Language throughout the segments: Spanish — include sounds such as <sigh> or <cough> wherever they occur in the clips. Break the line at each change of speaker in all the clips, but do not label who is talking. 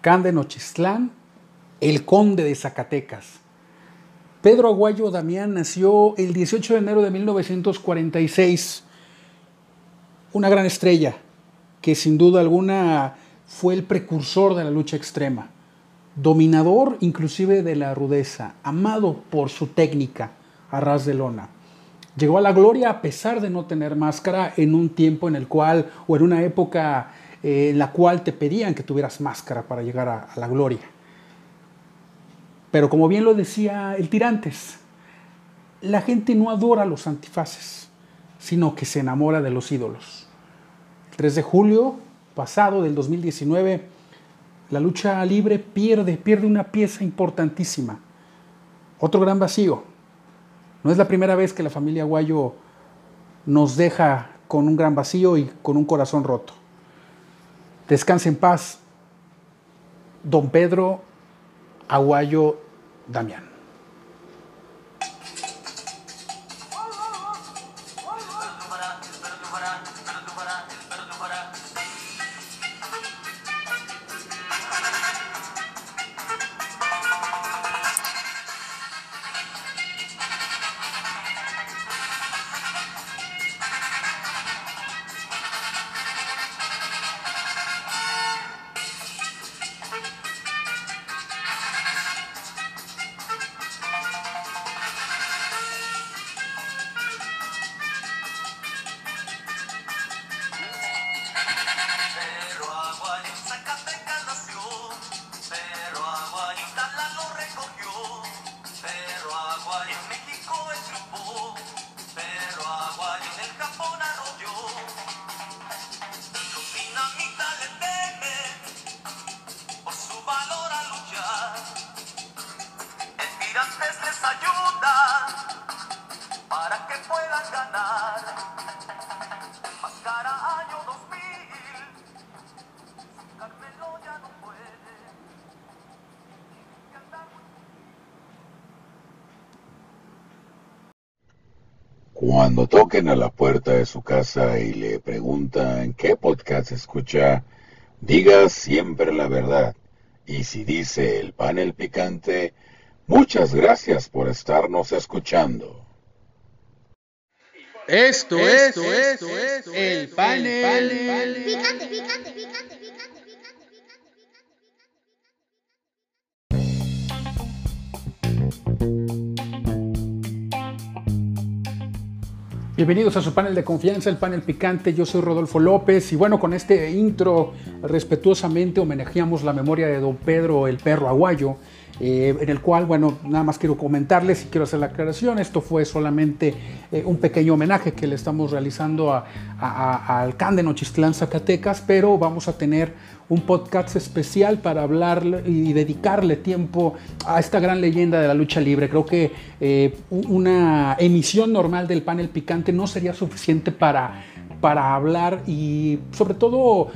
Can de el conde de Zacatecas. Pedro Aguayo Damián nació el 18 de enero de 1946, una gran estrella que sin duda alguna fue el precursor de la lucha extrema, dominador inclusive de la rudeza, amado por su técnica a ras de lona. Llegó a la gloria a pesar de no tener máscara en un tiempo en el cual, o en una época eh, en la cual te pedían que tuvieras máscara para llegar a, a la gloria. Pero como bien lo decía el Tirantes, la gente no adora los antifaces, sino que se enamora de los ídolos. El 3 de julio pasado del 2019, la lucha libre pierde, pierde una pieza importantísima. Otro gran vacío. No es la primera vez que la familia Aguayo nos deja con un gran vacío y con un corazón roto. Descanse en paz, don Pedro Aguayo Damián.
Cuando toquen a la puerta de su casa y le preguntan qué podcast escucha, diga siempre la verdad. Y si dice el panel picante, muchas gracias por estarnos escuchando.
Esto, esto, esto, esto, el panel.
Picante, picante, picante, picante,
Bienvenidos a su panel de confianza, el panel picante. Yo soy Rodolfo López y bueno, con este intro respetuosamente homenajeamos la memoria de don Pedro el Perro Aguayo, eh, en el cual, bueno, nada más quiero comentarles y quiero hacer la aclaración. Esto fue solamente eh, un pequeño homenaje que le estamos realizando a, a- a- de Zacatecas, pero vamos a tener un podcast especial para hablar y dedicarle tiempo a esta gran leyenda de la lucha libre. Creo que eh, una emisión normal del panel picante no sería suficiente para, para hablar y sobre todo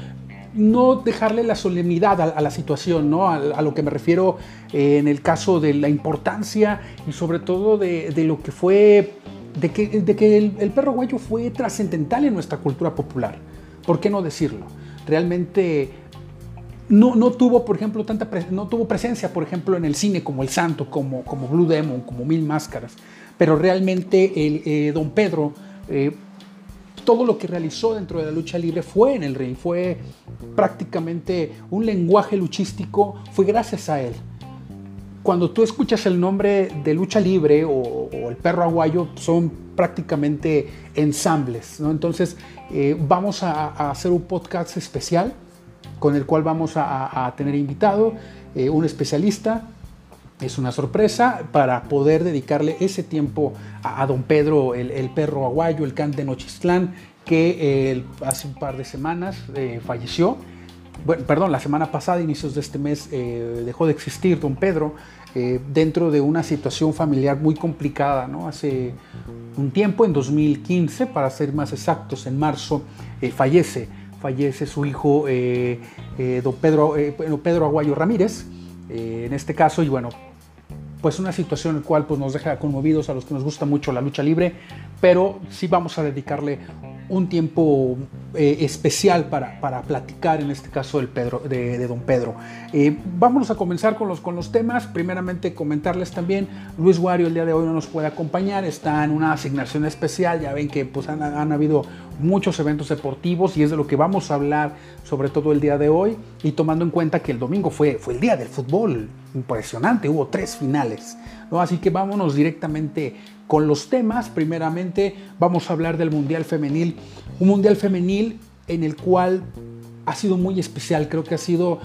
no dejarle la solemnidad a, la situación, ¿no? a, lo que me refiero eh, en el caso de la importancia y sobre todo de, lo que fue, de que, el, perro guayo fue trascendental en nuestra cultura popular. ¿Por qué no decirlo? Realmente no, no tuvo, por ejemplo, tanta no tuvo presencia, por ejemplo, en el cine como El Santo, como, como Blue Demon, como Mil Máscaras. Pero realmente el, eh, Don Pedro, eh, todo lo que realizó dentro de la lucha libre fue en el ring, fue prácticamente un lenguaje luchístico, fue gracias a él. Cuando tú escuchas el nombre de lucha libre o, el perro aguayo, son prácticamente ensambles. ¿no? Entonces, eh, vamos a, hacer un podcast especial con el cual vamos a tener invitado eh, un especialista. Es una sorpresa para poder dedicarle ese tiempo a, don Pedro, el, perro aguayo, el can de Nochistlán, que eh, hace un par de semanas eh, falleció. Bueno, perdón, la semana pasada, inicios de este mes, eh, dejó de existir don Pedro dentro de una situación familiar muy complicada. ¿no? Hace un tiempo, en 2015, para ser más exactos, en marzo, fallece fallece su hijo don Pedro, Pedro Aguayo Ramírez, eh, en este caso, y bueno, pues una situación en la cual pues, nos deja conmovidos a los que nos gusta mucho la lucha libre, pero sí vamos a dedicarle un tiempo eh, especial para, para, platicar, en este caso del Pedro, de, don Pedro. Eh, vámonos a comenzar con los, con los temas. Primeramente, comentarles también, Luis Wario el día de hoy no nos puede acompañar, está en una asignación especial. Ya ven que pues, han, han habido muchos eventos deportivos y es de lo que vamos a hablar, sobre todo el día de hoy. Y tomando en cuenta que el domingo fue, fue el día del fútbol, impresionante, hubo tres finales. ¿no? Así que vámonos directamente con los temas. Primeramente vamos a hablar del Mundial Femenil, un Mundial Femenil en el cual ha sido muy especial, creo que ha sido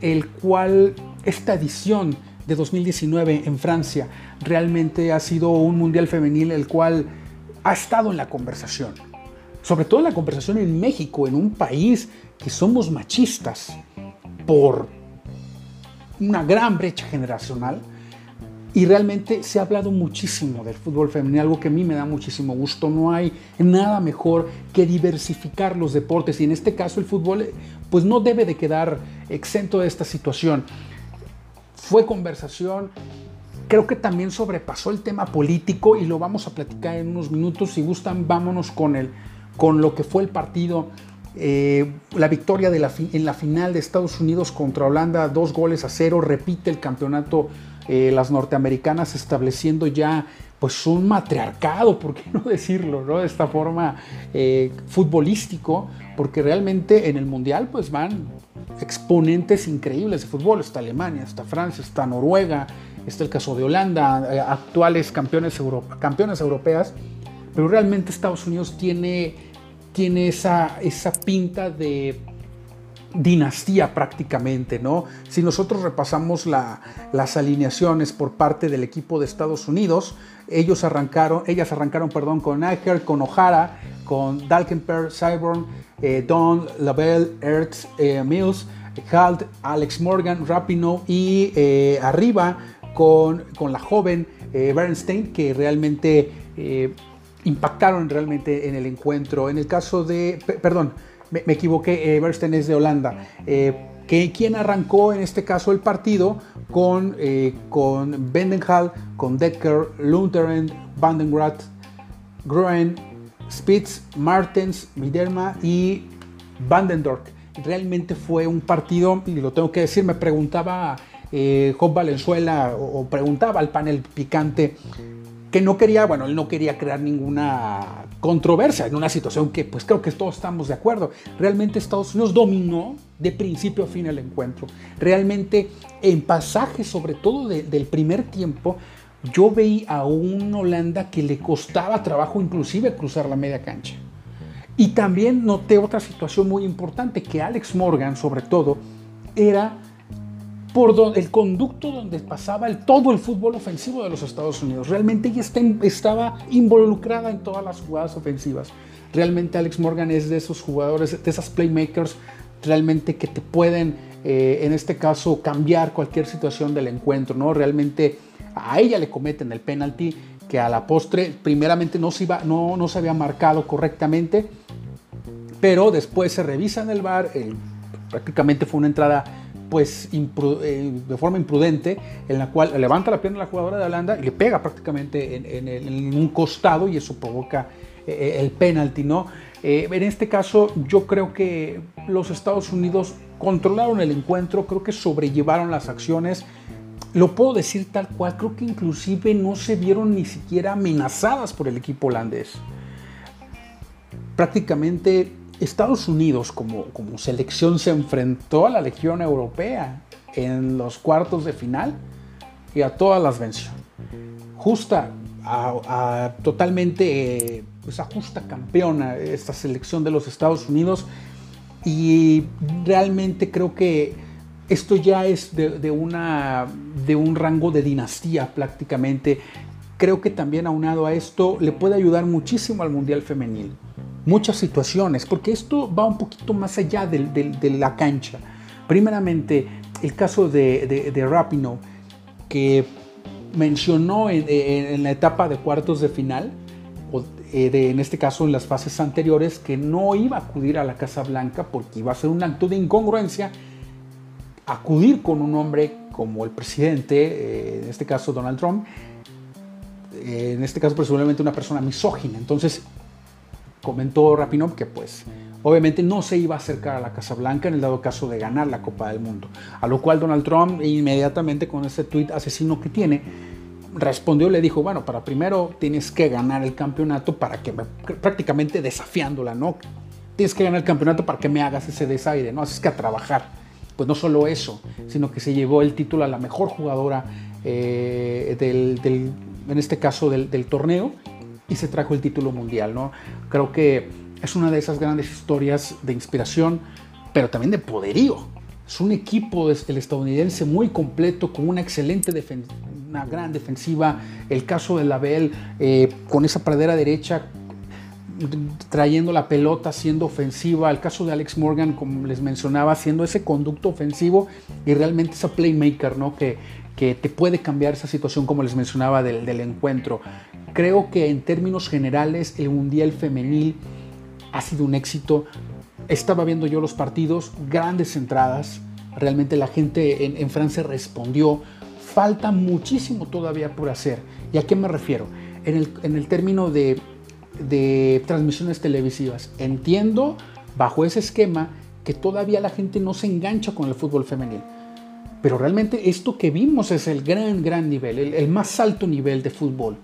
el cual esta edición de 2019 en Francia realmente ha sido un Mundial Femenil el cual ha estado en la conversación. Sobre todo en la conversación en México, en un país que somos machistas por una gran brecha generacional y realmente se ha hablado muchísimo del fútbol femenino, algo que a mí me da muchísimo gusto. No hay nada mejor que diversificar los deportes y en este caso el fútbol pues no debe de quedar exento de esta situación. Fue conversación, creo que también sobrepasó el tema político y lo vamos a platicar en unos minutos. Si gustan, vámonos con, el, con lo que fue el partido. Eh, la victoria de la en la final de Estados Unidos contra Holanda, dos goles a cero, repite el campeonato eh, las norteamericanas estableciendo ya pues un matriarcado, por qué no decirlo, ¿no? de esta forma eh, futbolístico, porque realmente en el Mundial pues van exponentes increíbles de fútbol, está Alemania, está Francia, está Noruega, está el caso de Holanda, eh, actuales campeones, euro, campeones europeas, pero realmente Estados Unidos tiene, tiene esa, esa pinta de dinastía prácticamente, ¿no? Si nosotros repasamos la, las alineaciones por parte del equipo de Estados Unidos, ellos arrancaron, ellas arrancaron, perdón, con Eicher, con O'Hara, con Dalkenper, Cyborn, eh, Don, Lavelle, Ertz, eh, Mills, Halt, Alex Morgan, Rapino y eh, arriba con, la joven Bernstein que realmente impactaron realmente en el encuentro. En el caso de, perdón, me, equivoqué, eh, Bernstein es de Holanda. Eh, que, quien arrancó en este caso el partido con, eh, con con Decker, Lunteren, Vandengraat, Groen, Spitz, Martens, Miderma y Vandendorf. Realmente fue un partido, y lo tengo que decir, me preguntaba eh, Job Valenzuela o preguntaba al panel picante no quería, bueno, él no quería crear ninguna controversia en una situación que pues creo que todos estamos de acuerdo. Realmente Estados Unidos dominó de principio a fin el encuentro. Realmente en pasajes, sobre todo de, del primer tiempo, yo veía a un Holanda que le costaba trabajo inclusive cruzar la media cancha. Y también noté otra situación muy importante, que Alex Morgan, sobre todo, era por el conducto donde pasaba todo el fútbol ofensivo de los Estados Unidos. Realmente ella estaba involucrada en todas las jugadas ofensivas. Realmente Alex Morgan es de esos jugadores, de esas playmakers, realmente que te pueden, eh, en este caso, cambiar cualquier situación del encuentro. ¿no? Realmente a ella le cometen el penalti que a la postre, primeramente no se, iba, no, no se había marcado correctamente, pero después se revisa en el bar, prácticamente fue una entrada pues eh, de forma imprudente, en la cual levanta la pierna la jugadora de Holanda y le pega prácticamente en, un costado y eso provoca eh, el penalti, ¿no? Eh, en este caso yo creo que los Estados Unidos controlaron el encuentro, creo que sobrellevaron las acciones, lo puedo decir tal cual, creo que inclusive no se vieron ni siquiera amenazadas por el equipo holandés. Prácticamente Estados Unidos como, como, selección se enfrentó a la Legión Europea en los cuartos de final y a todas las venció. Justa, a, a, totalmente, pues a justa campeona esta selección de los Estados Unidos y realmente creo que esto ya es de, de, una, de un rango de dinastía prácticamente. Creo que también aunado a esto le puede ayudar muchísimo al Mundial Femenil muchas situaciones, porque esto va un poquito más allá de, la cancha. Primeramente, el caso de, de, Rapino, que mencionó en, la etapa de cuartos de final, o de, en este caso en las fases anteriores, que no iba a acudir a la Casa Blanca porque iba a ser un acto de incongruencia acudir con un hombre como el presidente, eh, en este caso Donald Trump, eh, en este caso presumiblemente una persona misógina. Entonces, comentó Rapinov que pues obviamente no se iba a acercar a la Casa Blanca en el dado caso de ganar la Copa del Mundo. A lo cual Donald Trump inmediatamente con ese tuit asesino que tiene, respondió le dijo, bueno, para primero tienes que ganar el campeonato para que me, prácticamente desafiándola, ¿no? Tienes que ganar el campeonato para que me hagas ese desaire, ¿no? Así que a trabajar. Pues no solo eso, sino que se llevó el título a la mejor jugadora eh, del, en este caso del, torneo y se trajo el título mundial, ¿no? Creo que es una de esas grandes historias de inspiración, pero también de poderío. Es un equipo el estadounidense muy completo, con una excelente defensa, una gran defensiva. El caso de Label eh, con esa pradera derecha trayendo la pelota, siendo ofensiva. El caso de Alex Morgan, como les mencionaba, siendo ese conducto ofensivo y realmente esa playmaker, ¿no? Que, que te puede cambiar esa situación, como les mencionaba, del, del encuentro. Creo que en términos generales, el Mundial Femenil ha sido un éxito. Estaba viendo yo los partidos, grandes entradas. Realmente la gente en, en Francia respondió. Falta muchísimo todavía por hacer. ¿Y a qué me refiero? En el, en el término de de transmisiones televisivas. Entiendo bajo ese esquema que todavía la gente no se engancha con el fútbol femenil. Pero realmente esto que vimos es el gran, gran nivel, el, el más alto nivel de fútbol.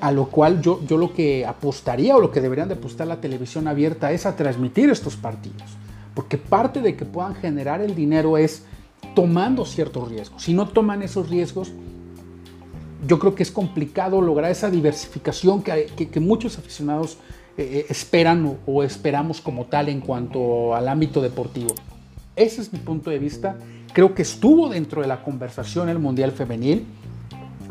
A lo cual yo, yo lo que apostaría o lo que deberían de apostar la televisión abierta es a transmitir estos partidos. Porque parte de que puedan generar el dinero es tomando ciertos riesgos. Si no toman esos riesgos, yo creo que es complicado lograr esa diversificación que, que, muchos aficionados eh, esperan o, o, esperamos como tal en cuanto al ámbito deportivo. Ese es mi punto de vista. Creo que estuvo dentro de la conversación el Mundial Femenil,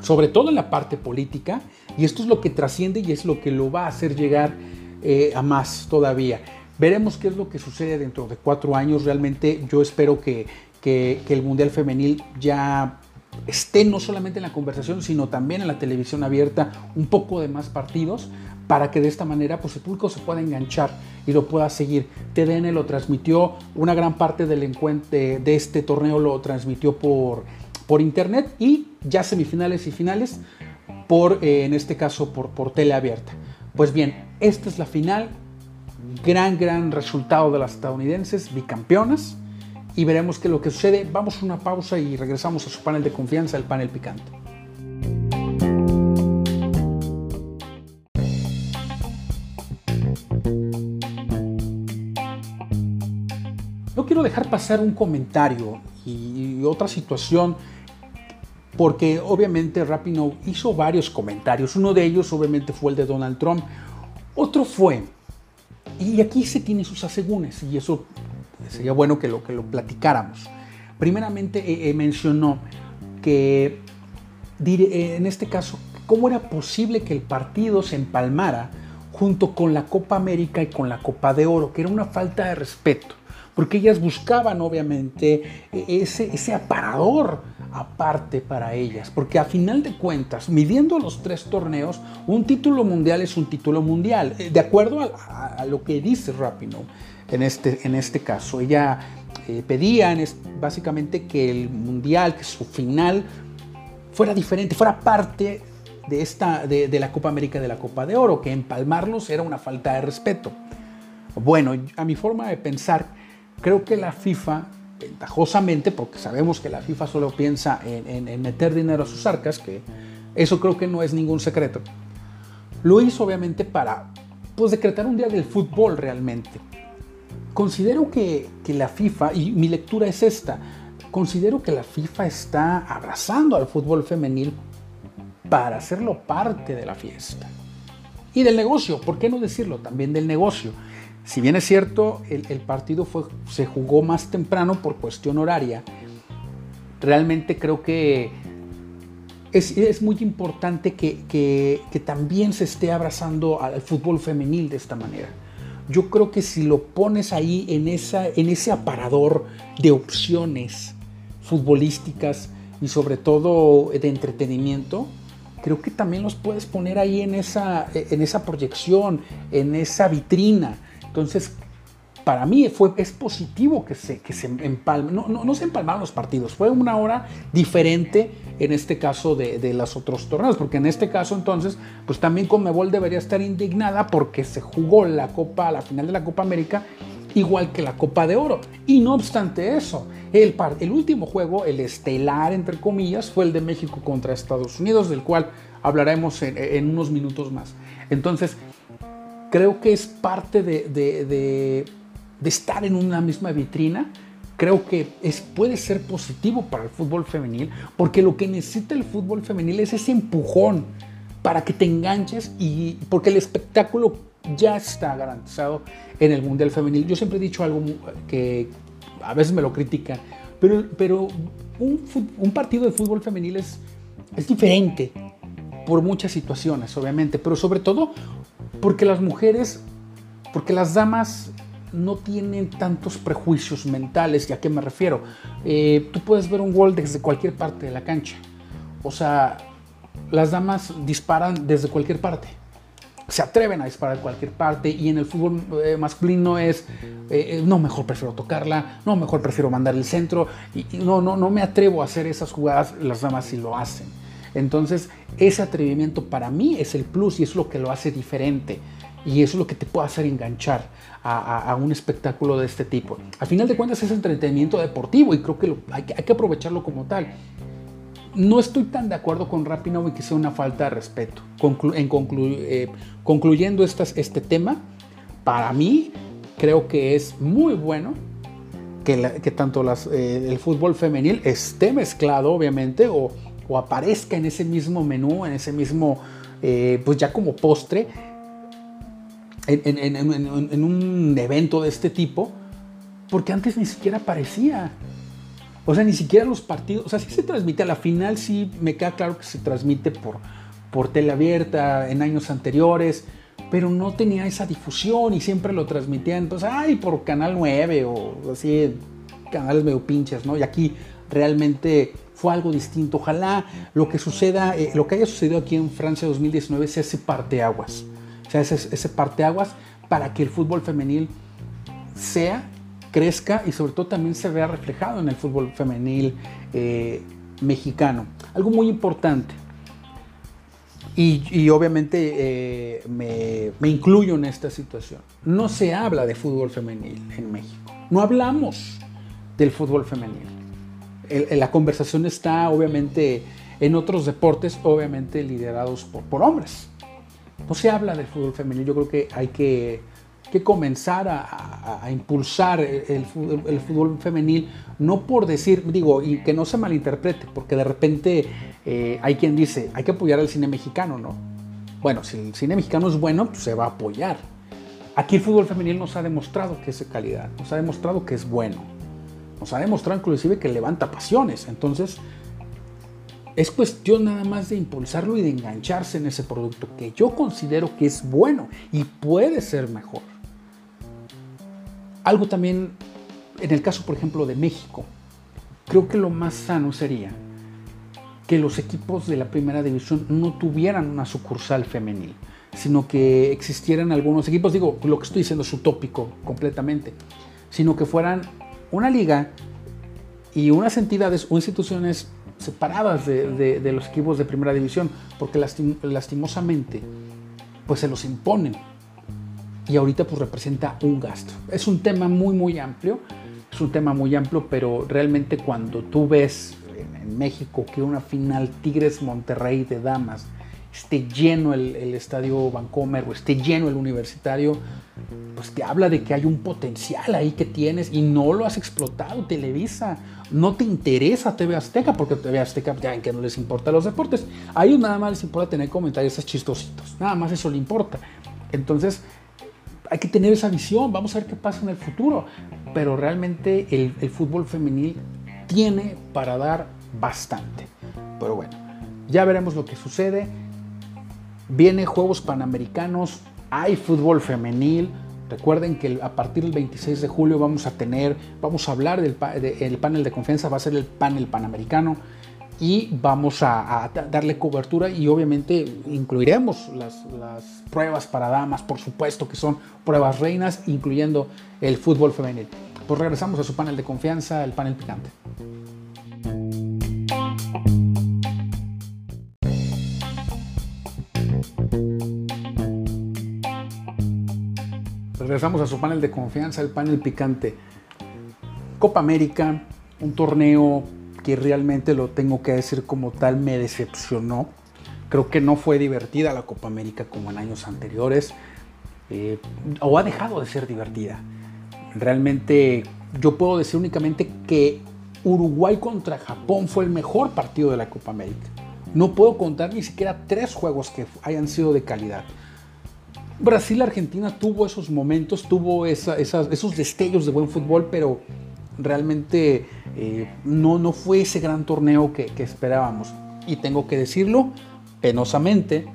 sobre todo en la parte política, y esto es lo que trasciende y es lo que lo va a hacer llegar eh, a más todavía. Veremos qué es lo que sucede dentro de cuatro años. Realmente yo espero que, que, el Mundial Femenil ya esté no solamente en la conversación, sino también en la televisión abierta un poco de más partidos para que de esta manera pues, el público se pueda enganchar y lo pueda seguir. TDN lo transmitió, una gran parte del encuentro de, de este torneo lo transmitió por, por internet y ya semifinales y finales por, eh, en este caso, por, por. Pues bien, esta es la final, gran, gran resultado de las estadounidenses, bicampeonas y veremos qué es lo que sucede. Vamos a una pausa y regresamos a su panel de confianza, el panel picante. No quiero dejar pasar un comentario y otra situación porque obviamente Rapinoe hizo varios comentarios. Uno de ellos obviamente fue el de Donald Trump. Otro fue, y aquí se tiene sus asegúnes, y eso sería bueno que lo, que lo platicáramos. Primeramente eh, mencionó que eh, en este caso, ¿cómo era posible que el partido se empalmara junto con la Copa América y con la Copa de Oro? Que era una falta de respeto, porque ellas buscaban obviamente e, ese, ese aparador aparte para ellas, porque a final de cuentas, midiendo los tres torneos, un título mundial es un título mundial, eh, de acuerdo a, lo que dice Rapinoe en este, en este caso. Ella eh, pedía es, básicamente que el mundial, que su final fuera diferente, fuera parte de, esta, de, la Copa América de la Copa de Oro, que empalmarlos era una falta de respeto. Bueno, a mi forma de pensar, creo que la FIFA, ventajosamente, porque sabemos que la FIFA solo piensa en, en, en meter dinero a sus arcas, que eso creo que no es ningún secreto, lo hizo obviamente para pues, decretar un día del fútbol realmente considero que, que, la FIFA, y mi lectura es esta, considero que la FIFA está abrazando al fútbol femenil para hacerlo parte de la fiesta. Y del negocio, ¿por qué no decirlo? También del negocio. Si bien es cierto, el, partido se jugó más temprano por cuestión horaria, realmente creo que es, muy importante que, también se esté abrazando al fútbol femenil de esta manera yo creo que si lo pones ahí en, ese aparador de opciones futbolísticas y sobre todo de entretenimiento, creo que también los puedes poner ahí en esa proyección, en esa vitrina. Entonces, para mí fue, es positivo que se, que se empalmen. No, no, no se empalmaron los partidos, fue una hora diferente en este caso de, de los otros torneos, porque en este caso entonces, pues también Conmebol debería estar indignada porque se jugó la Copa, la final de la Copa América, igual que la Copa de Oro. Y no obstante eso, el, el último juego, el estelar entre comillas, fue el de México contra Estados Unidos, del cual hablaremos en, en unos minutos más. Entonces, creo que es parte de, de- de- de estar en una misma vitrina. Creo que es, puede ser positivo para el fútbol femenil, porque lo que necesita el fútbol femenil es ese empujón para que te enganches y porque el espectáculo ya está garantizado en el Mundial Femenil. Yo siempre he dicho algo que a veces me lo critican, pero, pero un, un partido de fútbol femenil es, es diferente por muchas situaciones, obviamente, pero sobre todo porque las mujeres, porque las damas no tienen tantos prejuicios mentales. ¿Y a qué me refiero? Eh, tú puedes ver un gol desde cualquier parte de la cancha. O sea, las damas disparan desde cualquier parte. Se atreven a disparar de cualquier parte y en el fútbol eh, masculino es, eh, eh, no, mejor prefiero tocarla, no, mejor prefiero mandar el centro y, no, no, no me atrevo a hacer esas jugadas, las damas sí lo hacen. Entonces, ese atrevimiento para mí es el plus y es lo que lo hace diferente. Y eso es lo que te puede hacer enganchar a, a- a un espectáculo de este tipo. Al final de cuentas es entretenimiento deportivo y creo que hay, que aprovecharlo como tal. No estoy tan de acuerdo con Rapinoe que sea una falta de respeto. En eh, concluyendo este tema, para mí creo que es muy bueno que, tanto eh, el fútbol femenil esté mezclado, obviamente, o, o aparezca en ese mismo menú, en ese mismo, eh, pues ya como postre, en, un evento de este tipo, porque antes ni siquiera aparecía. O sea, ni siquiera los partidos, o sea, sí se transmite a la final, sí me queda claro que se transmite por, por tele abierta en años anteriores, pero no tenía esa difusión y siempre lo transmitían, entonces, ay, por Canal 9 o así, canales medio pinches, ¿no? Y aquí realmente fue algo distinto. Ojalá lo que suceda, eh, lo que haya sucedido aquí en Francia 2019 sea ese parteaguas, o sea, ese, ese parteaguas para que el fútbol femenil sea, crezca y sobre todo también se vea reflejado en el fútbol femenil eh, mexicano. Algo muy importante. Y, obviamente eh, me incluyo en esta situación. No se habla de fútbol femenil en México. No hablamos del fútbol femenil. La conversación está obviamente en otros deportes, obviamente liderados por, por hombres. No se habla del fútbol femenil. Yo creo que hay que, que comenzar a, a- impulsar el, el fútbol femenil, no por decir, digo, y que no se malinterprete, porque de repente eh, hay quien dice, hay que apoyar al cine mexicano, ¿no? Bueno, si el cine mexicano es bueno, pues se va a apoyar. Aquí el fútbol femenil nos ha demostrado que es calidad, nos ha demostrado que es bueno, nos ha demostrado inclusive que levanta pasiones. Entonces, es cuestión nada más de impulsarlo y de engancharse en ese producto que yo considero que es bueno y puede ser mejor. Algo también, en el caso por ejemplo de México, creo que lo más sano sería que los equipos de la primera división no tuvieran una sucursal femenil, sino que existieran algunos equipos, digo, lo que estoy diciendo es utópico completamente, sino que fueran una liga y unas entidades o instituciones separadas de, los equipos de primera división, porque lastim- lastimosamente pues se los imponen y ahorita pues representa un gasto. Es un tema muy muy amplio, es un tema muy amplio, pero realmente cuando tú ves en México que una final Tigres Monterrey de damas esté lleno el, estadio Vancomer o esté lleno el universitario, pues te habla de que hay un potencial ahí que tienes y no lo has explotado, Televisa. No te interesa TV Azteca, porque TV Azteca ya ven que no les importa los deportes. A ellos nada más les importa tener comentarios chistositos. Nada más eso le importa. Entonces, hay que tener esa visión. Vamos a ver qué pasa en el futuro. Pero realmente el, el fútbol femenil tiene para dar bastante. Pero bueno, ya veremos lo que sucede. Viene Juegos Panamericanos, hay fútbol femenil. Recuerden que a partir del 26 de julio vamos a tener, vamos a hablar del pa- de- el panel de confianza, va a ser el panel panamericano. y vamos a, a darle cobertura y obviamente incluiremos las, las, pruebas para damas, por supuesto que son pruebas reinas, incluyendo el fútbol femenil. Pues regresamos a su panel de confianza, el panel picante. Regresamos a su panel de confianza, el panel picante. Copa América, un torneo que realmente lo tengo que decir como tal me decepcionó. Creo que no fue divertida la Copa América como en años anteriores, eh, o ha dejado de ser divertida. Realmente yo puedo decir únicamente que Uruguay contra Japón fue el mejor partido de la Copa América. No puedo contar ni siquiera tres juegos que hayan sido de calidad. Brasil-Argentina tuvo esos momentos, tuvo esa, esas, esos destellos de buen fútbol, pero realmente eh, no, no fue ese gran torneo que, que, esperábamos. Y tengo que decirlo penosamente,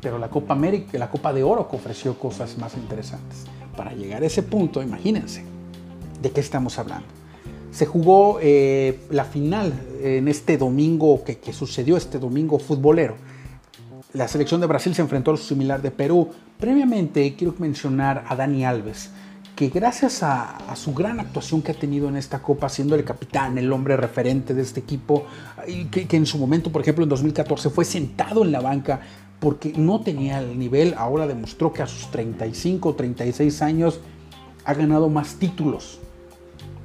pero la Copa América, la Copa de Oro que ofreció cosas más interesantes. Para llegar a ese punto, imagínense de qué estamos hablando. Se jugó eh, la final en este domingo que, que sucedió, este domingo futbolero la selección de Brasil se enfrentó a lo similar de Perú. Previamente quiero mencionar a Dani Alves, que gracias a, su gran actuación que ha tenido en esta Copa, siendo el capitán, el hombre referente de este equipo, que, que en su momento, por ejemplo, en 2014 fue sentado en la banca porque no tenía el nivel, ahora demostró que a sus 35 36 años ha ganado más títulos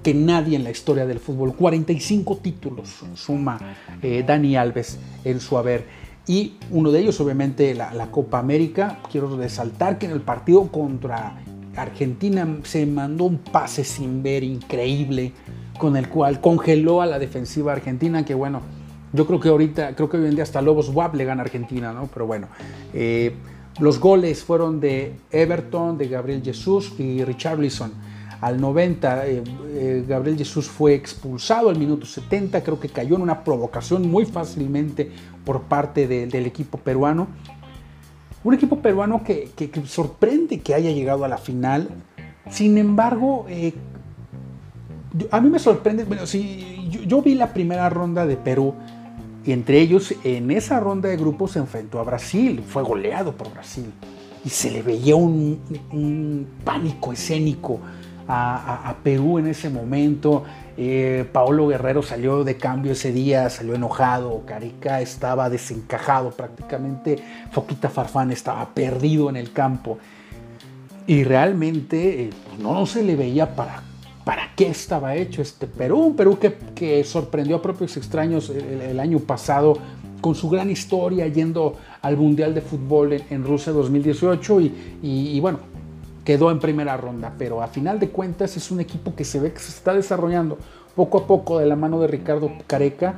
que nadie en la historia del fútbol. 45 títulos suma eh, Dani Alves en su haber y uno de ellos obviamente la, Copa América. Quiero resaltar que en el partido contra Argentina se mandó un pase sin ver increíble con el cual congeló a la defensiva argentina que bueno, yo creo que ahorita, creo que hoy en día hasta Lobos WAP le gana a Argentina, ¿no? Pero bueno, eh, los goles fueron de Everton, de Gabriel Jesús y Richarlison al 90 eh, eh, Gabriel Jesús fue expulsado al minuto 70, creo que cayó en una provocación muy fácilmente por parte de, del equipo peruano. Un equipo peruano que, que, que, sorprende que haya llegado a la final, sin embargo, eh, a mí me sorprende, bueno, si yo, yo vi la primera ronda de Perú, y entre ellos en esa ronda de grupos se enfrentó a Brasil, fue goleado por Brasil y se le veía un, un pánico escénico a, a, Perú en ese momento. Eh, Paolo Guerrero salió de cambio ese día, salió enojado. Carica estaba desencajado prácticamente. Foquita Farfán estaba perdido en el campo. Y realmente eh, no, no, se le veía para, para qué estaba hecho este Perú. Un Perú que, que sorprendió a propios extraños el, año pasado con su gran historia yendo al Mundial de Fútbol en, Rusia 2018 y, y, y bueno, quedó en primera ronda, pero a final de cuentas es un equipo que se ve que se está desarrollando poco a poco de la mano de Ricardo Careca.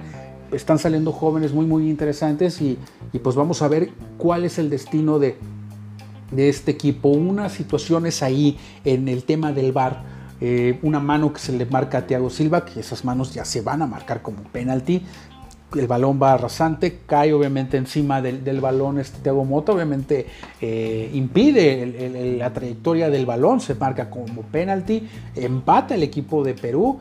Están saliendo jóvenes muy, muy interesantes y, y pues vamos a ver cuál es el destino de, de este equipo. Unas situaciones ahí en el tema del VAR, eh, una mano que se le marca a Thiago Silva, que esas manos ya se van a marcar como penalti el balón va rasante, cae obviamente encima del, del balón este Thiago Mota, obviamente eh, impide la trayectoria del balón, se marca como penalti, empata el equipo de Perú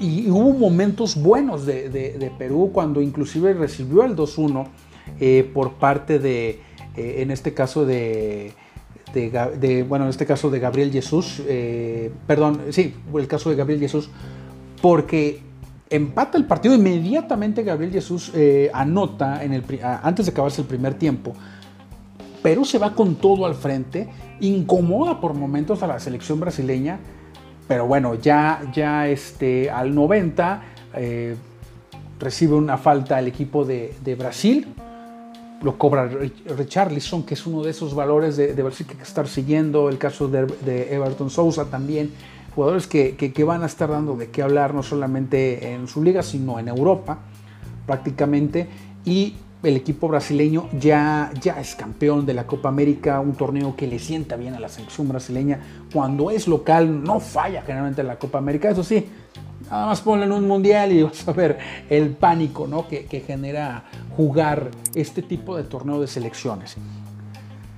y, hubo momentos buenos de, de, Perú cuando inclusive recibió el 2-1 eh, por parte de, eh, en este caso de, bueno, en este caso de Gabriel Jesús, perdón, sí, el caso de Gabriel Jesús, porque empata el partido inmediatamente Gabriel Jesús eh, anota antes de acabarse el primer tiempo. Perú se va con todo al frente, incomoda por momentos a la selección brasileña, pero bueno, ya, ya este, al 90 eh, recibe una falta el equipo de, de, Brasil, lo cobra Richarlison, que es uno de esos valores de, de Brasil que hay que estar siguiendo, el caso de, de Everton Sousa también, jugadores que, que, van a estar dando de qué hablar no solamente en su liga, sino en Europa prácticamente. Y el equipo brasileño ya, ya es campeón de la Copa América, un torneo que le sienta bien a la selección brasileña. Cuando es local no falla generalmente en la Copa América, eso sí. Nada más ponle en un mundial y <laughs> vas a ver el pánico ¿no? que, que genera jugar este tipo de torneo de selecciones.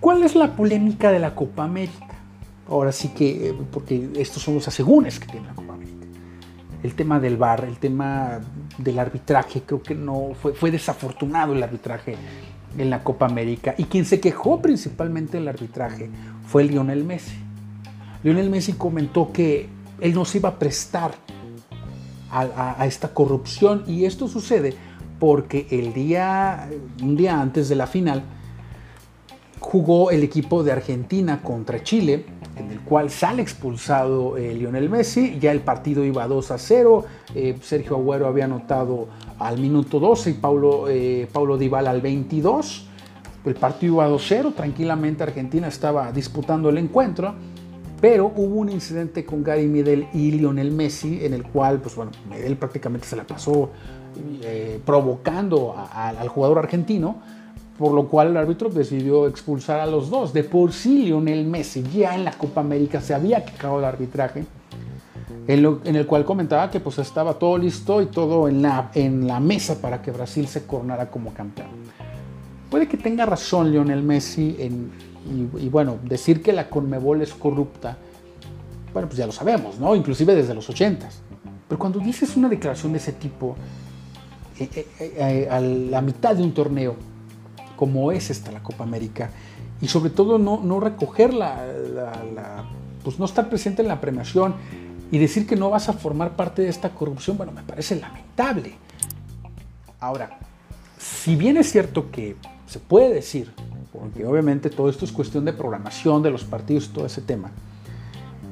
¿Cuál es la polémica de la Copa América? Ahora sí que, porque estos son los asegúnes que tiene la Copa América. el tema del bar, el tema del arbitraje, creo que no fue, desafortunado el arbitraje en la Copa América. Y quien se quejó principalmente del arbitraje fue Lionel Messi. Lionel Messi comentó que él no se iba a prestar a- a esta corrupción y esto sucede porque el día, un día antes de la final jugó el equipo de Argentina contra Chile, en el cual sale expulsado eh, Lionel Messi, ya el partido iba 2 a 0, eh, Sergio Agüero había anotado al minuto 12 y Paulo, eh, Paulo al 22, el partido iba 2-0, tranquilamente Argentina estaba disputando el encuentro, pero hubo un incidente con Gary Medel y Lionel Messi en el cual, pues bueno, Medel prácticamente se la pasó eh, provocando a- a- al jugador argentino, por lo cual el árbitro decidió expulsar a los dos. De por sí, Lionel Messi ya en la Copa América se había quejado del arbitraje, en, lo- en el cual comentaba que pues estaba todo listo y todo en la, en la mesa para que Brasil se coronara como campeón. Puede que tenga razón Lionel Messi en, y, y bueno, decir que la Conmebol es corrupta, bueno, pues ya lo sabemos, ¿no? Inclusive desde los 80 Pero cuando dices una declaración de ese tipo, eh, eh, eh, a la mitad de un torneo, como es esta la Copa América, y sobre todo no, no recoger la, pues no estar presente en la premiación y decir que no vas a formar parte de esta corrupción, bueno, me parece lamentable. Ahora, si bien es cierto que se puede decir, porque obviamente todo esto es cuestión de programación de los partidos, todo ese tema,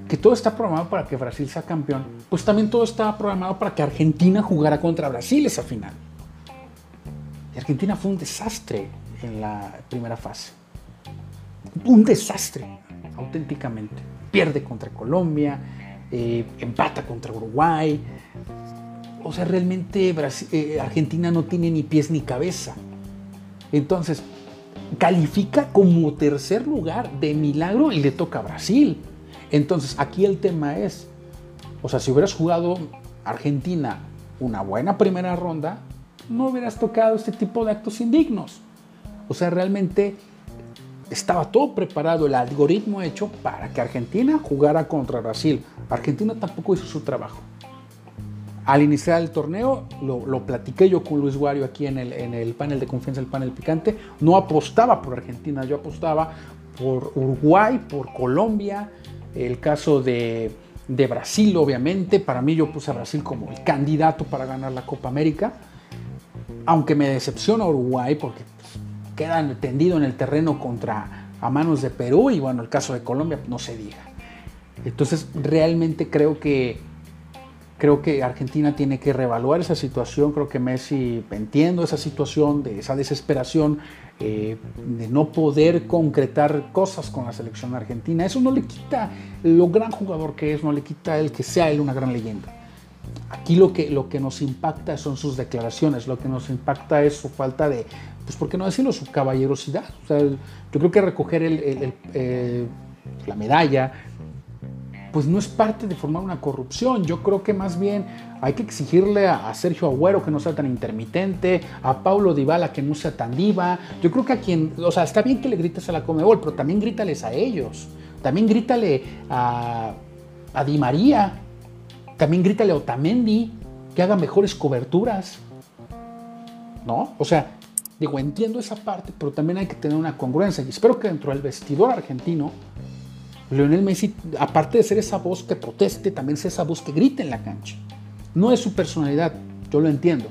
que todo está programado para que Brasil sea campeón, pues también todo está programado para que Argentina jugara contra Brasil esa final. Y Argentina fue un desastre en la primera fase. Un desastre, auténticamente. Pierde contra Colombia, eh, empata contra Uruguay. O sea, realmente Brasi- eh, Argentina no tiene ni pies ni cabeza. Entonces, califica como tercer lugar de milagro y le toca a Brasil. Entonces, aquí el tema es, o sea, si hubieras jugado Argentina una buena primera ronda, no hubieras tocado este tipo de actos indignos. O sea, realmente estaba todo preparado, el algoritmo hecho para que Argentina jugara contra Brasil. Argentina tampoco hizo su trabajo. Al iniciar el torneo, lo, lo platiqué yo con Luis Guario aquí en el, en el panel de confianza, el panel picante, no apostaba por Argentina, yo apostaba por Uruguay, por Colombia, el caso de, de Brasil, obviamente, para mí yo puse a Brasil como el candidato para ganar la Copa América, aunque me decepciona Uruguay porque pues, queda tendido en el terreno contra a manos de Perú y bueno, el caso de Colombia no se diga. Entonces realmente creo que creo que Argentina tiene que reevaluar esa situación. Creo que Messi, entiendo esa situación, de esa desesperación, eh, de no poder concretar cosas con la selección argentina. Eso no le quita lo gran jugador que es, no le quita el que sea él una gran leyenda. Aquí lo que, lo que nos impacta son sus declaraciones, lo que nos impacta es su falta de, pues, ¿por qué no decirlo? Su caballerosidad. O sea, yo creo que recoger eh, la medalla, pues no es parte de formar una corrupción. Yo creo que más bien hay que exigirle a, Sergio Agüero que no sea tan intermitente, a Paulo Dybala que no sea tan diva. Yo creo que a quien, o sea, está bien que le grites a la Comebol, pero también grítales a ellos. También grítale a Di María. También grítale a Otamendi que haga mejores coberturas. ¿No? O sea, digo, entiendo esa parte, pero también hay que tener una congruencia. Y espero que dentro del vestidor argentino Lionel Messi, aparte de ser esa voz que proteste, también sea esa voz que grite en la cancha. No es su personalidad, yo lo entiendo,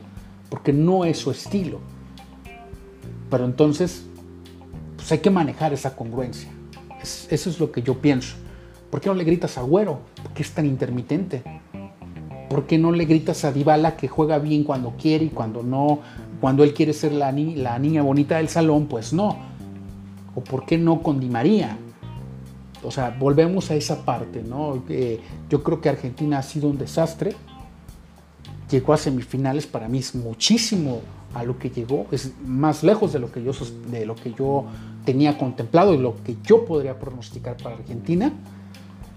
porque no es su estilo. Pero entonces, pues hay que manejar esa congruencia. Es- eso es lo que yo pienso. ¿Por qué no le gritas a Güero? ¿Por qué es tan intermitente? ¿Por qué no le gritas a Dybala que juega bien cuando quiere y cuando no? Cuando él quiere ser la, ni- la niña bonita del salón, pues no. ¿O por qué no con Di María? O sea, volvemos a esa parte, ¿no? Eh, yo creo que Argentina ha sido un desastre. Llegó a semifinales, para mí es muchísimo a lo que llegó, es más lejos de lo que yo tenía contemplado y lo que yo podría pronosticar para Argentina.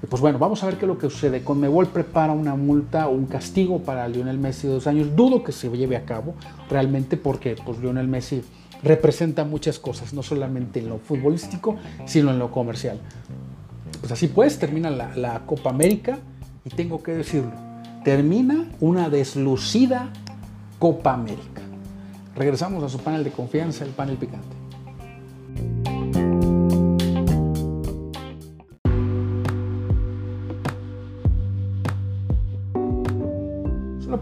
Pues bueno, vamos a ver qué es lo que sucede. Conmebol prepara una multa o un castigo para Lionel Messi de dos años. Dudo que se lleve a cabo realmente porque pues, Lionel Messi representa muchas cosas, no solamente en lo futbolístico, sino en lo comercial. Pues así pues, termina la, la Copa América y tengo que decirlo. termina una deslucida Copa América. Regresamos a su panel de confianza, el panel picante.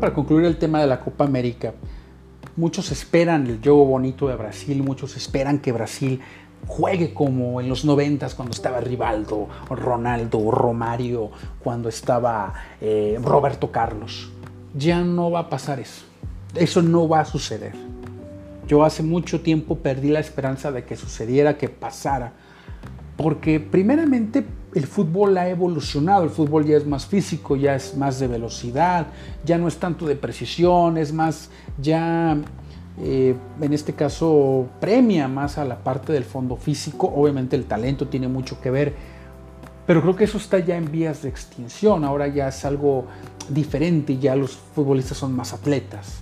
Para concluir el tema de la Copa América, muchos esperan el juego bonito de Brasil, muchos esperan que Brasil juegue como en los noventas cuando estaba Rivaldo, Ronaldo, Romario, cuando estaba eh, Roberto Carlos. Ya no va a pasar eso. Eso no va a suceder. Yo hace mucho tiempo perdí la esperanza de que sucediera, que pasara. Porque primeramente el fútbol ha evolucionado, el fútbol ya es más físico, ya es más de velocidad, ya no es tanto de precisión, es más, ya eh, en este caso premia más a la parte del fondo físico, obviamente el talento tiene mucho que ver, pero creo que eso está ya en vías de extinción, ahora ya es algo diferente, ya los futbolistas son más atletas,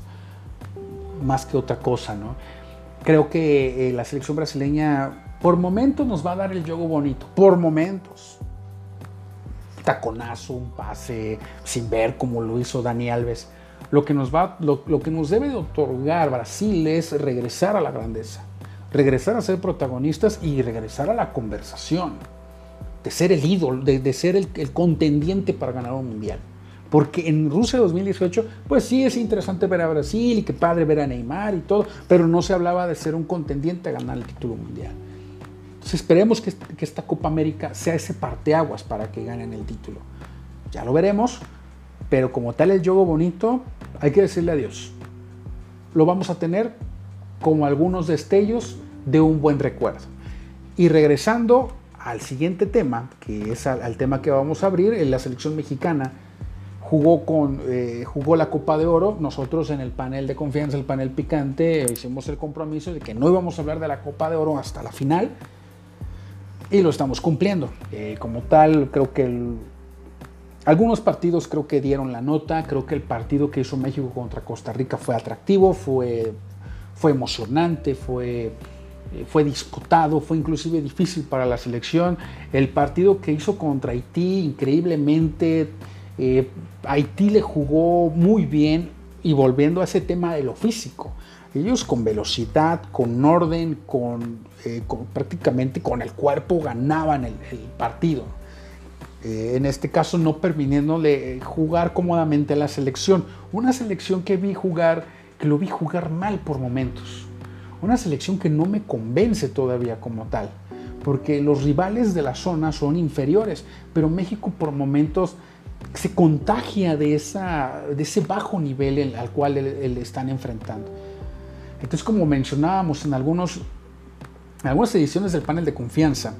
más que otra cosa, ¿no? Creo que eh, la selección brasileña por momentos nos va a dar el juego bonito, por momentos. Taconazo, un pase sin ver como lo hizo Dani Alves. Lo que nos, va, lo, que nos debe de otorgar Brasil es regresar a la grandeza, regresar a ser protagonistas y regresar a la conversación, de ser el ídolo, de, ser el, el contendiente para ganar un mundial. Porque en Rusia 2018, pues sí es interesante ver a Brasil y qué padre ver a Neymar y todo, pero no se hablaba de ser un contendiente a ganar el título mundial. Esperemos que, que esta Copa América sea ese parteaguas para que ganen el título. Ya lo veremos, pero como tal el juego bonito, hay que decirle adiós. Lo vamos a tener como algunos destellos de un buen recuerdo. Y regresando al siguiente tema, que es al, al tema que vamos a abrir, en la selección mexicana jugó, con, eh, jugó la Copa de Oro. Nosotros en el panel de confianza, el panel picante, hicimos el compromiso de que no íbamos a hablar de la Copa de Oro hasta la final. Y lo estamos cumpliendo. Eh, como tal, creo que algunos partidos creo que dieron la nota. Creo que el partido que hizo México contra Costa Rica fue atractivo, fue, fue emocionante, fue, eh, fue disputado, fue inclusive difícil para la selección. El partido que hizo contra Haití, increíblemente, eh, Haití le jugó muy bien y volviendo a ese tema de lo físico. Ellos con velocidad, con orden, con, eh, con prácticamente con el cuerpo ganaban el, partido. Eh, en este caso no permitiéndole jugar cómodamente a la selección. Una selección que vi jugar, que lo vi jugar mal por momentos. Una selección que no me convence todavía como tal. Porque los rivales de la zona son inferiores. Pero México por momentos se contagia de, esa, de ese bajo nivel el- al cual le están enfrentando. Entonces, como mencionábamos en, algunos, en algunas ediciones del panel de confianza,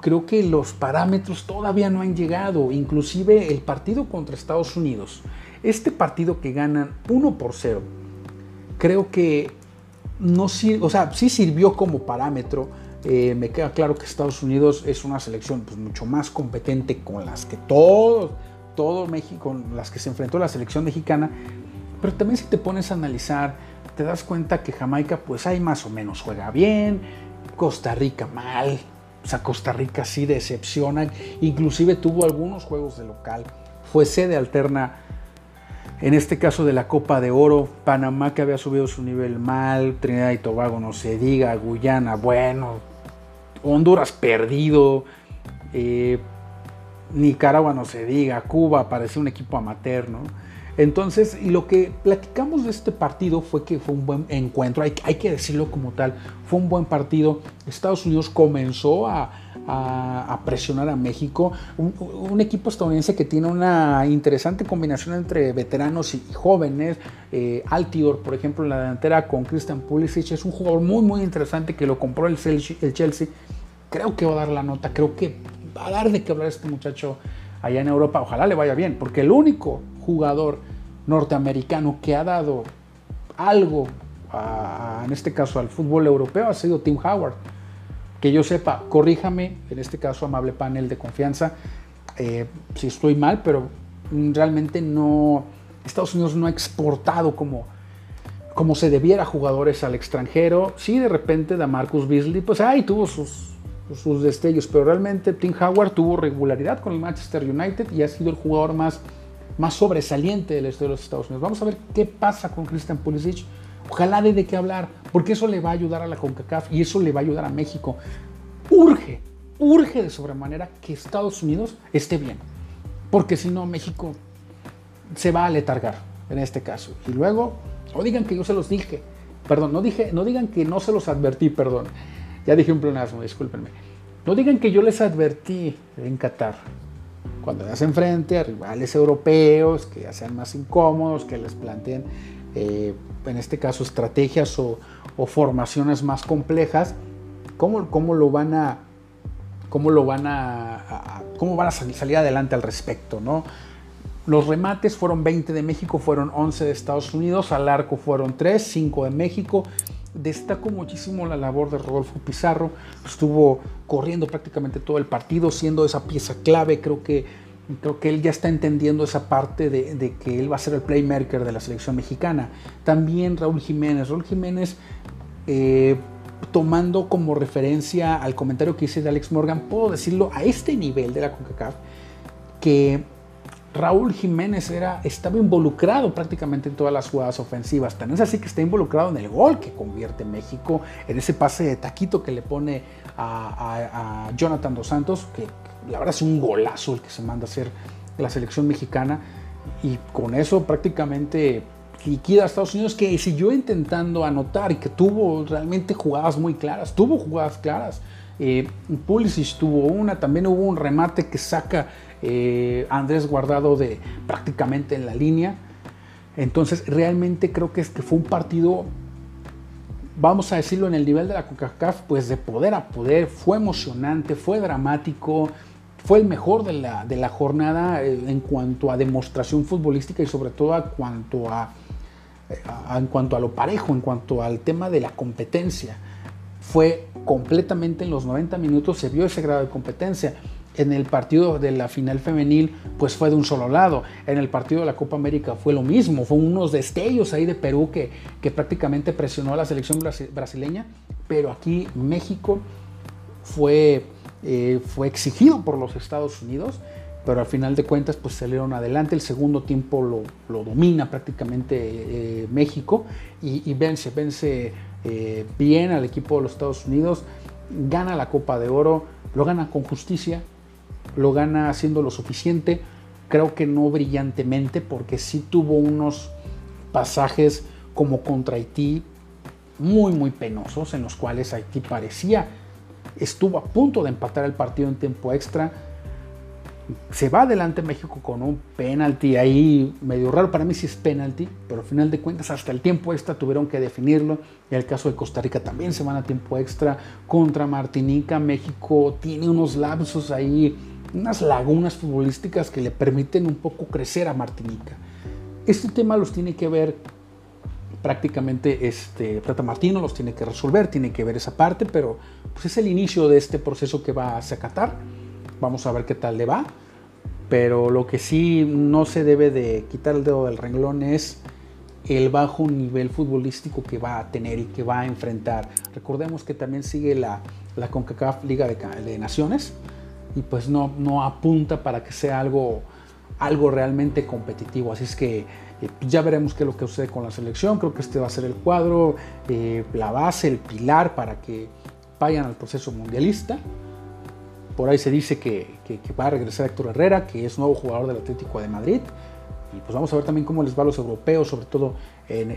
creo que los parámetros todavía no han llegado, inclusive el partido contra Estados Unidos. Este partido que ganan 1 por 0, creo que no sir- o sea, sí sirvió como parámetro. Eh, me queda claro que Estados Unidos es una selección pues, mucho más competente con las que todo, todo México, con las que se enfrentó la selección mexicana. Pero también si te pones a analizar, te das cuenta que Jamaica pues ahí más o menos juega bien, Costa Rica mal, o sea, Costa Rica sí decepciona, inclusive tuvo algunos juegos de local, fue sede alterna en este caso de la Copa de Oro, Panamá que había subido su nivel mal, Trinidad y Tobago no se diga, Guyana, bueno, Honduras perdido, eh, Nicaragua no se diga, Cuba parecía un equipo amateur, ¿no? Entonces, lo que platicamos de este partido fue que fue un buen encuentro, hay, que decirlo como tal, fue un buen partido. Estados Unidos comenzó a, presionar a México, un, equipo estadounidense que tiene una interesante combinación entre veteranos y, y jóvenes. Eh, Altidor, por ejemplo, en la delantera con Christian Pulisic, es un jugador muy, muy interesante que lo compró el Chelsea. el Chelsea. Creo que va a dar la nota, creo que va a dar de qué hablar este muchacho allá en Europa. Ojalá le vaya bien, porque el único jugador norteamericano que ha dado algo, en este caso al fútbol europeo, ha sido Tim Howard. Que yo sepa, corríjame, en este caso, amable panel de confianza, eh, si estoy mal, pero realmente no. Estados Unidos no ha exportado como, como se debiera jugadores al extranjero. Sí, de repente, da Marcus Beasley, pues ahí tuvo sus, sus destellos, pero realmente Tim Howard tuvo regularidad con el Manchester United y ha sido el jugador más más sobresaliente de la historia de los Estados Unidos. Vamos a ver qué pasa con Christian Pulisic. Ojalá dé de qué hablar, porque eso le va a ayudar a la CONCACAF y eso le va a ayudar a México. Urge, urge de sobremanera que Estados Unidos esté bien, porque si no México se va a letargar en este caso. Y luego, no digan que yo se los dije, perdón, no, dije, no digan que no se los advertí, perdón. Ya dije un pleonasmo, discúlpenme. No digan que yo les advertí en Qatar. Cuando se hacen frente a rivales europeos que ya sean más incómodos, que les planteen, eh, en este caso, estrategias o, formaciones más complejas, ¿cómo, cómo lo van a, cómo lo van a, cómo van a sal- salir adelante al respecto, ¿no? Los remates fueron 20 de México, fueron 11 de Estados Unidos, al arco fueron 3, 5 de México. Destaco muchísimo la labor de Rodolfo Pizarro, estuvo corriendo prácticamente todo el partido, siendo esa pieza clave, creo que, creo que él ya está entendiendo esa parte de, que él va a ser el playmaker de la selección mexicana. También Raúl Jiménez, Raúl Jiménez eh, tomando como referencia al comentario que hice de Alex Morgan, puedo decirlo a este nivel de la CONCACAF, que Raúl Jiménez era, estaba involucrado prácticamente en todas las jugadas ofensivas. Tan es así que está involucrado en el gol que convierte México, en ese pase de taquito que le pone a, Jonathan Dos Santos, que la verdad es un golazo el que se manda a hacer la selección mexicana. Y con eso prácticamente liquida a Estados Unidos, que siguió intentando anotar y que tuvo realmente jugadas muy claras. Tuvo jugadas claras. Eh, Pulisic tuvo una, también hubo un remate que saca eh, Andrés Guardado de prácticamente en la línea. Entonces realmente creo que, es, que fue un partido, vamos a decirlo en el nivel de la CONCACAF, pues de poder a poder, fue emocionante, fue dramático, fue el mejor de la, de la jornada eh, en cuanto a demostración futbolística y sobre todo cuanto a- en cuanto a lo parejo, en cuanto al tema de la competencia. Fue completamente en los 90 minutos, se vio ese grado de competencia. En el partido de la final femenil, pues fue de un solo lado. En el partido de la Copa América fue lo mismo. Fue unos destellos ahí de Perú que, que prácticamente presionó a la selección brasi- brasileña. Pero aquí México fue, eh, fue exigido por los Estados Unidos, pero al final de cuentas pues salieron adelante. El segundo tiempo lo, lo domina prácticamente eh, México y, y vence, vence eh, bien al equipo de los Estados Unidos, gana la Copa de Oro, lo gana con justicia, lo gana haciendo lo suficiente, creo que no brillantemente, porque sí tuvo unos pasajes como contra Haití muy, muy penosos, en los cuales Haití parecía, estuvo a punto de empatar el partido en tiempo extra. Se va adelante México con un penalti ahí medio raro, para mí sí es penalti, pero al final de cuentas hasta el tiempo extra tuvieron que definirlo. En el caso de Costa Rica también se van a tiempo extra contra Martinica. México tiene unos lapsos ahí, unas lagunas futbolísticas que le permiten un poco crecer a Martinica. Este tema los tiene que ver prácticamente este, Plata Martino los tiene que resolver, tiene que ver esa parte, pero pues es el inicio de este proceso que va hacia Qatar. Vamos a ver qué tal le va. Pero lo que sí no se debe de quitar el dedo del renglón es el bajo nivel futbolístico que va a tener y que va a enfrentar. Recordemos que también sigue la, la CONCACAF Liga de, de Naciones y pues no, no apunta para que sea algo, algo realmente competitivo. Así es que eh, pues ya veremos qué es lo que sucede con la selección. Creo que este va a ser el cuadro, eh, la base, el pilar para que vayan al proceso mundialista. Por ahí se dice que, que- que va a regresar Héctor Herrera, que es nuevo jugador del Atlético de Madrid. Y pues vamos a ver también cómo les va a los europeos, sobre todo en,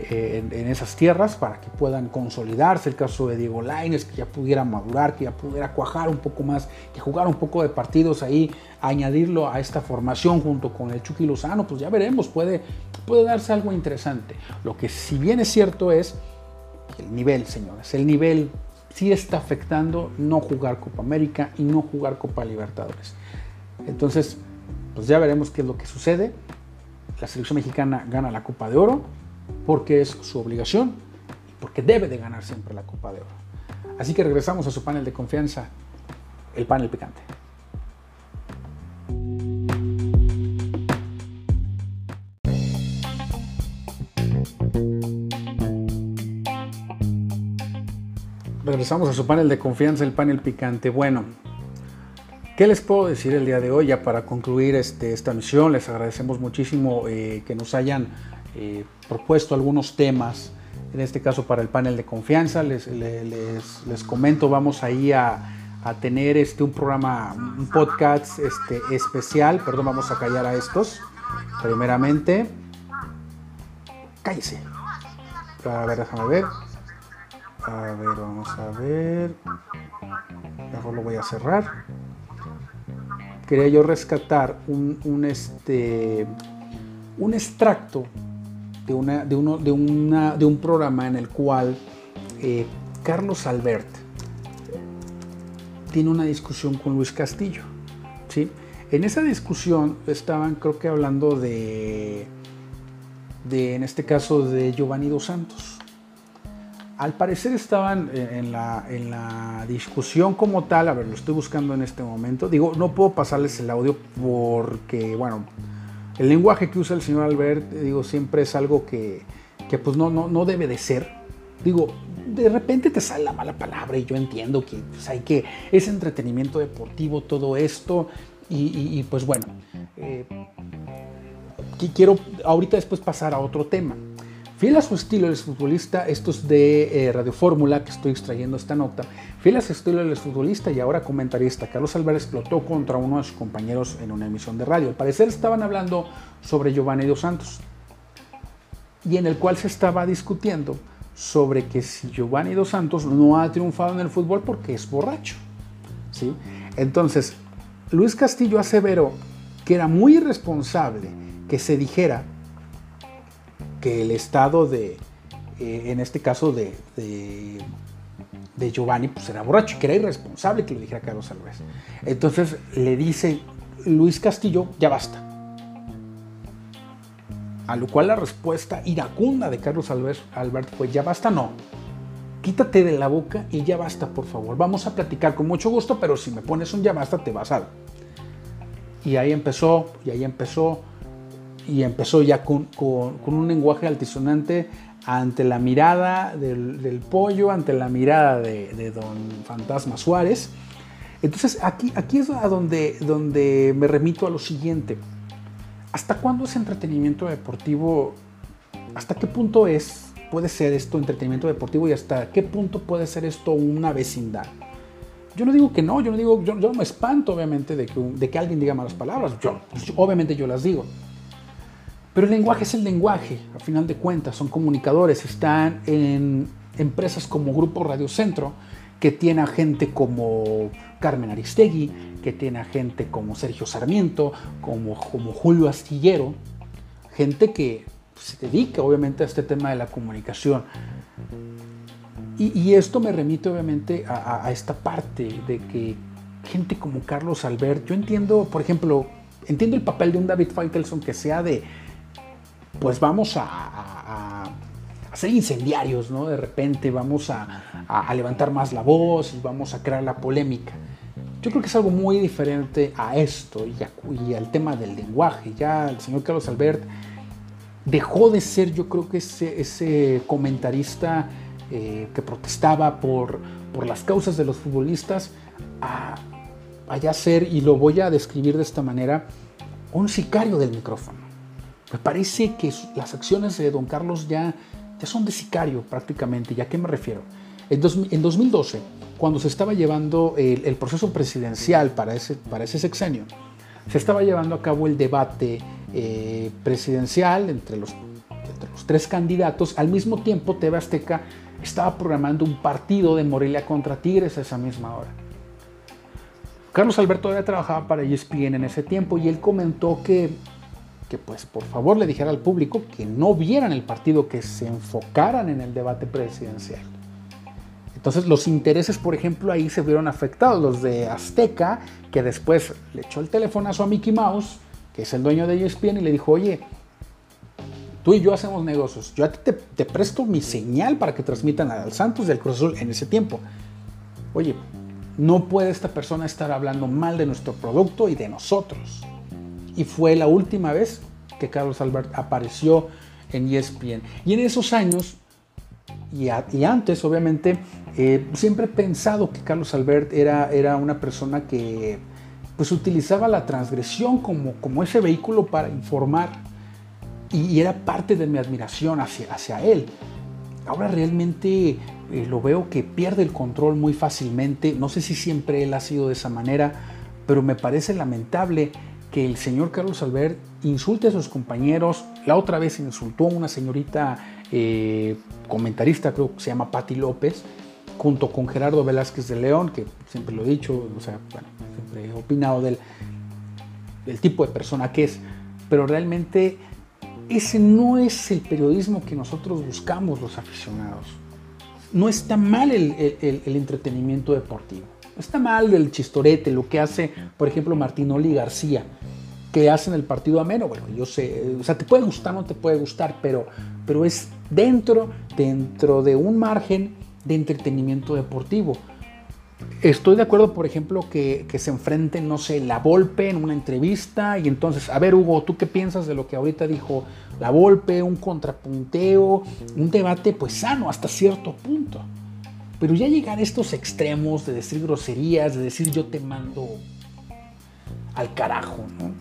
esas tierras, para que puedan consolidarse. El caso de Diego Lainez, que ya pudiera madurar, que ya pudiera cuajar un poco más, que jugar un poco de partidos ahí, añadirlo a esta formación junto con el Chucky Lozano, pues ya veremos, puede, puede darse algo interesante. Lo que si bien es cierto es el nivel, señores, el nivel sí está afectando no jugar Copa América y no jugar Copa Libertadores. Entonces, pues ya veremos qué es lo que sucede. La selección mexicana gana la Copa de Oro porque es su obligación y porque debe de ganar siempre la Copa de Oro. Así que regresamos a su panel de confianza, el panel picante. Regresamos a su panel de confianza, el panel picante. Bueno, ¿Qué les puedo decir el día de hoy? Ya para concluir este, esta misión, les agradecemos muchísimo eh, que nos hayan eh, propuesto algunos temas, en este caso para el panel de confianza. Les, le- les, les comento, vamos ahí a, a tener este, un programa, un podcast este, especial. Perdón, vamos a callar a estos. Primeramente, cállese. A ver, déjame ver. A ver, vamos a ver. Mejor lo voy a cerrar. Quería yo rescatar un, este, un extracto de, una, de, uno, de, una, de un programa en el cual eh, Carlos Albert tiene una discusión con Luis Castillo. ¿sí? En esa discusión estaban, creo que hablando de, de, en este caso, de Giovanni Dos Santos. Al parecer estaban en en la, en la discusión como tal, a ver, lo estoy buscando en este momento. Digo, no puedo pasarles el audio porque, bueno, el lenguaje que usa el señor Albert, digo, siempre es algo que, que pues no, no, no debe de ser. Digo, de repente te sale la mala palabra y yo entiendo que pues, hay que, es entretenimiento deportivo todo esto y, y- pues bueno, eh, quiero ahorita después pasar a otro tema. Fiel a su estilo, el futbolista, esto es de eh, Radio Fórmula, que estoy extrayendo esta nota. Fiel a su estilo, el futbolista y ahora comentarista, Carlos Álvarez explotó contra uno de sus compañeros en una emisión de radio. Al parecer estaban hablando sobre Giovanni Dos Santos, y en el cual se estaba discutiendo sobre que si Giovanni Dos Santos no ha triunfado en el fútbol porque es borracho. ¿sí? Entonces, Luis Castillo aseveró que era muy irresponsable que se dijera que el estado de, eh, en este caso de, de, de Giovanni, pues era borracho, que era irresponsable que lo dijera Carlos Alvarez. Entonces le dice Luis Castillo, ya basta. A lo cual la respuesta iracunda de Carlos Albert, Albert fue, ya basta, no. Quítate de la boca y ya basta, por favor. Vamos a platicar con mucho gusto, pero si me pones un ya basta, te vas a... Y ahí empezó, y ahí empezó, y empezó ya con, con- con un lenguaje altisonante ante la mirada del, del pollo, ante la mirada de, de don Fantasma Suárez. Entonces aquí, aquí es a donde, donde me remito a lo siguiente. ¿Hasta cuándo es entretenimiento deportivo? ¿Hasta qué punto es, puede ser esto entretenimiento deportivo y hasta qué punto puede ser esto una vecindad? Yo no digo que no, yo no digo, yo, yo me espanto obviamente de que, de que alguien diga malas palabras. Yo, pues, obviamente yo las digo. Pero el lenguaje es el lenguaje, a final de cuentas, son comunicadores, están en empresas como Grupo Radio Centro, que tiene a gente como Carmen Aristegui, que tiene a gente como Sergio Sarmiento, como, como Julio Astillero, gente que se dedica obviamente a este tema de la comunicación. Y, esto me remite obviamente a, a- a esta parte de que gente como Carlos Albert, yo entiendo, por ejemplo, entiendo el papel de un David Faitelson que sea de, pues vamos a, ser incendiarios, ¿no? De repente vamos a, levantar más la voz y vamos a crear la polémica. Yo creo que es algo muy diferente a esto y, al tema del lenguaje. Ya el señor Carlos Albert dejó de ser, yo creo que ese, comentarista eh, que protestaba por, por las causas de los futbolistas a, a ya ser, y lo voy a describir de esta manera, un sicario del micrófono. Me parece que las acciones de don Carlos ya, ya son de sicario prácticamente. ¿Y a qué me refiero? En, dos- en 2012, cuando se estaba llevando el, proceso presidencial para ese, para ese sexenio, se estaba llevando a cabo el debate eh, presidencial entre los, entre los tres candidatos. Al mismo tiempo, TV Azteca estaba programando un partido de Morelia contra Tigres a esa misma hora. Carlos Alberto todavía trabajaba para ESPN en ese tiempo y él comentó que, que pues por favor le dijera al público que no vieran el partido, que se enfocaran en el debate presidencial. Entonces los intereses, por ejemplo, ahí se vieron afectados. Los de Azteca, que después le echó el telefonazo a Mickey Mouse, que es el dueño de ESPN, y le dijo, oye, tú y yo hacemos negocios. Yo a ti te, te presto mi señal para que transmitan al Santos del Cruz Azul en ese tiempo. Oye, no puede esta persona estar hablando mal de nuestro producto y de nosotros. Y fue la última vez que Carlos Albert apareció en ESPN. Y en esos años, y, antes obviamente, eh, siempre he pensado que Carlos Albert era, era una persona que, pues utilizaba la transgresión como, como ese vehículo para informar y, y era parte de mi admiración hacia, hacia él. Ahora realmente eh, lo veo que pierde el control muy fácilmente, no sé si siempre él ha sido de esa manera, pero me parece lamentable que el señor Carlos Albert insulte a sus compañeros, la otra vez insultó a una señorita eh, comentarista, creo que se llama Patti López, junto con Gerardo Velázquez de León, que siempre lo he dicho, o sea, bueno, siempre he opinado del, del tipo de persona que es, pero realmente ese no es el periodismo que nosotros buscamos los aficionados. No está mal el, el- el entretenimiento deportivo. Está mal el chistorete, lo que hace, por ejemplo, Martinoli García, que hacen el partido ameno. Bueno, yo sé, o sea, te puede gustar no te puede gustar, pero, pero es dentro, dentro de un margen de entretenimiento deportivo. Estoy de acuerdo, por ejemplo, que, que se enfrenten, no sé, la Volpe en una entrevista y entonces, a ver, Hugo, ¿tú qué piensas de lo que ahorita dijo la Volpe? Un contrapunteo, un debate pues sano hasta cierto punto. Pero ya llegar a estos extremos de decir groserías, de decir yo te mando al carajo, ¿no?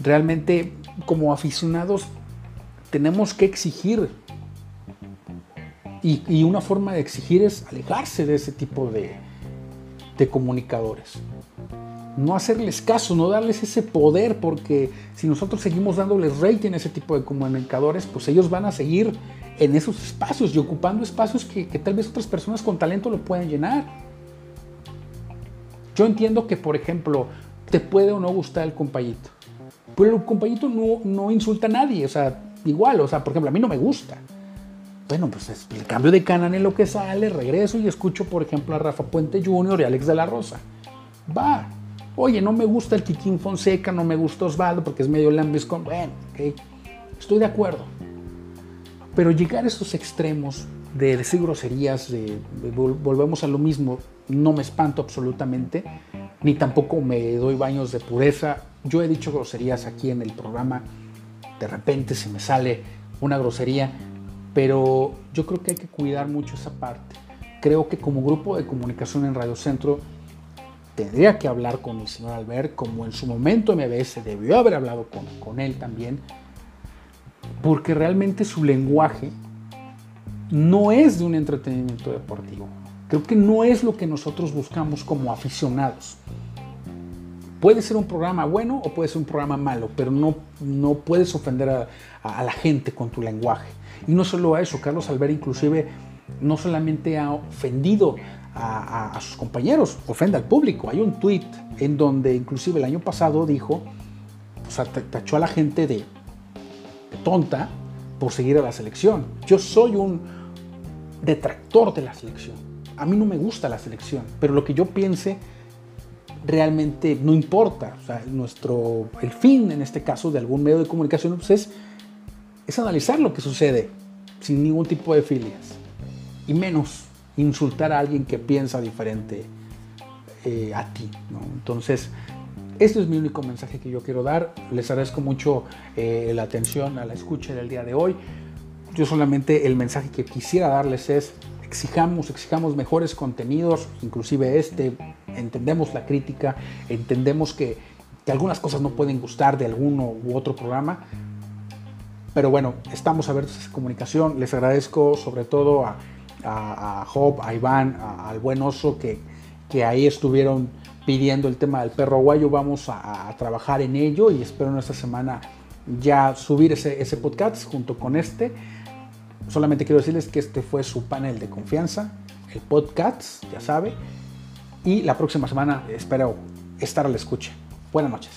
Realmente, como aficionados, tenemos que exigir y, una forma de exigir es alejarse de ese tipo de, de comunicadores. No hacerles caso, no darles ese poder, porque si nosotros seguimos dándoles rating a ese tipo de comunicadores, pues ellos van a seguir en esos espacios y ocupando espacios que, que tal vez otras personas con talento lo pueden llenar. Yo entiendo que, por ejemplo, te puede o no gustar el compayito, pero el compayito no, no insulta a nadie, o sea, igual, o sea, por ejemplo, a mí no me gusta. Bueno, pues es el cambio de canal en lo que sale, regreso y escucho, por ejemplo, a Rafa Puente Jr. y Alex de la Rosa. Va. Oye, no me gusta el Kikín Fonseca, no me gusta Osvaldo porque es medio lambiscón. Bueno, ok. Estoy de acuerdo. Pero llegar a esos extremos de decir groserías, volvemos a lo mismo, no me espanto absolutamente, ni tampoco me doy baños de pureza. Yo he dicho groserías aquí en el programa, de repente se me sale una grosería, pero yo creo que hay que cuidar mucho esa parte. Creo que como grupo de comunicación en Radio Centro tendría que hablar con el señor Albert, como en su momento MBS debió haber hablado con él también, porque realmente su lenguaje no es de un entretenimiento deportivo. Creo que no es lo que nosotros buscamos como aficionados. Puede ser un programa bueno o puede ser un programa malo, pero no, no puedes ofender a, a- la gente con tu lenguaje. Y no solo a eso, Carlos Albert inclusive no solamente ha ofendido a, a- a sus compañeros, ofende al público. Hay un tuit en donde inclusive el año pasado dijo, o sea, ta- tachó a la gente de tonta por seguir a la selección. Yo soy un detractor de la selección. A mí no me gusta la selección, pero lo que yo piense realmente no importa. Nuestro, el fin, en este caso, de algún medio de comunicación pues es, es analizar lo que sucede sin ningún tipo de filias. Y menos insultar a alguien que piensa diferente eh, a ti. Entonces, este es mi único mensaje que yo quiero dar. Les agradezco mucho eh, la atención a la escucha del día de hoy. Yo solamente el mensaje que quisiera darles es exijamos, exijamos mejores contenidos, inclusive este, entendemos la crítica, entendemos que, que algunas cosas no pueden gustar de alguno u otro programa, pero bueno, estamos abiertos a comunicación. Les agradezco sobre todo a, a, a Job, a Iván, al buen oso que, que ahí estuvieron pidiendo el tema del perro aguayo. Vamos a, trabajar en ello y espero en esta semana ya subir ese, ese podcast junto con este. Solamente quiero decirles que este fue su panel de confianza, el podcast, ya sabe. Y la próxima semana espero estar a la escucha. Buenas noches.